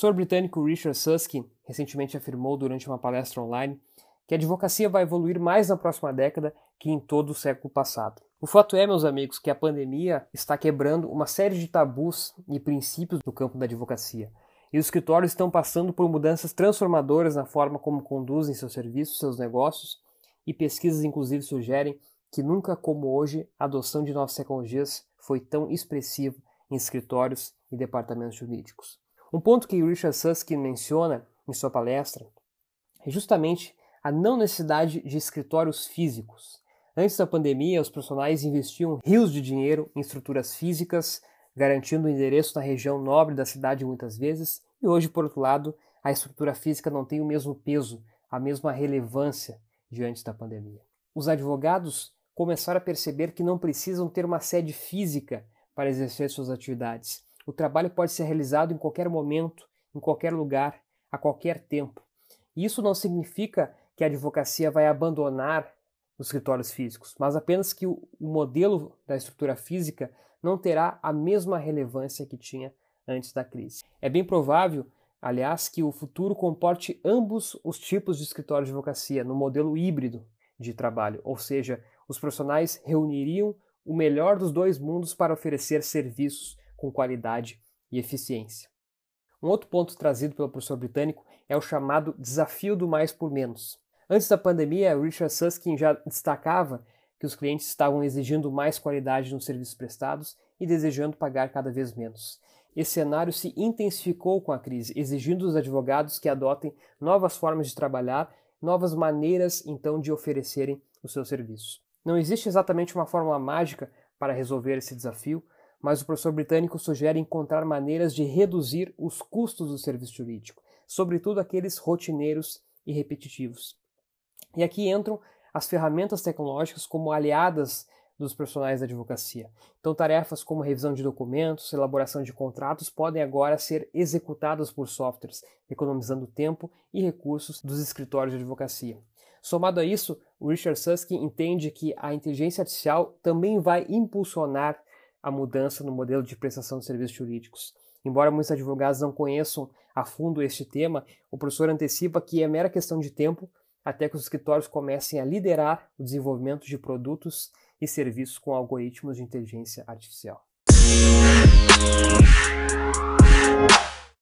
professor britânico Richard Susskind recentemente afirmou durante uma palestra online que a advocacia vai evoluir mais na próxima década que em todo o século passado. O fato é, meus amigos, que a pandemia está quebrando uma série de tabus e princípios do campo da advocacia. E os escritórios estão passando por mudanças transformadoras na forma como conduzem seus serviços, seus negócios, e pesquisas inclusive sugerem que nunca como hoje a adoção de novas tecnologias foi tão expressiva em escritórios e departamentos jurídicos. Um ponto que Richard Susskind menciona em sua palestra é justamente a não necessidade de escritórios físicos. Antes da pandemia, os profissionais investiam rios de dinheiro em estruturas físicas, garantindo o endereço na região nobre da cidade muitas vezes, e hoje, por outro lado, a estrutura física não tem o mesmo peso, a mesma relevância diante da pandemia. Os advogados começaram a perceber que não precisam ter uma sede física para exercer suas atividades. O trabalho pode ser realizado em qualquer momento, em qualquer lugar, a qualquer tempo. Isso não significa que a advocacia vai abandonar os escritórios físicos, mas apenas que o modelo da estrutura física não terá a mesma relevância que tinha antes da crise. É bem provável, aliás, que o futuro comporte ambos os tipos de escritório de advocacia no modelo híbrido de trabalho, ou seja, os profissionais reuniriam o melhor dos dois mundos para oferecer serviços com qualidade e eficiência. Um outro ponto trazido pelo professor britânico é o chamado desafio do mais por menos. Antes da pandemia, Richard Susskind já destacava que os clientes estavam exigindo mais qualidade nos serviços prestados e desejando pagar cada vez menos. Esse cenário se intensificou com a crise, exigindo dos advogados que adotem novas formas de trabalhar, novas maneiras então de oferecerem os seus serviços. Não existe exatamente uma fórmula mágica para resolver esse desafio, mas o professor britânico sugere encontrar maneiras de reduzir os custos do serviço jurídico, sobretudo aqueles rotineiros e repetitivos. E aqui entram as ferramentas tecnológicas como aliadas dos profissionais da advocacia. Então, tarefas como revisão de documentos, elaboração de contratos podem agora ser executadas por softwares, economizando tempo e recursos dos escritórios de advocacia. Somado a isso, o Richard Susskind entende que a inteligência artificial também vai impulsionar a mudança no modelo de prestação de serviços jurídicos. Embora muitos advogados não conheçam a fundo este tema, o professor antecipa que é mera questão de tempo até que os escritórios comecem a liderar o desenvolvimento de produtos e serviços com algoritmos de inteligência artificial.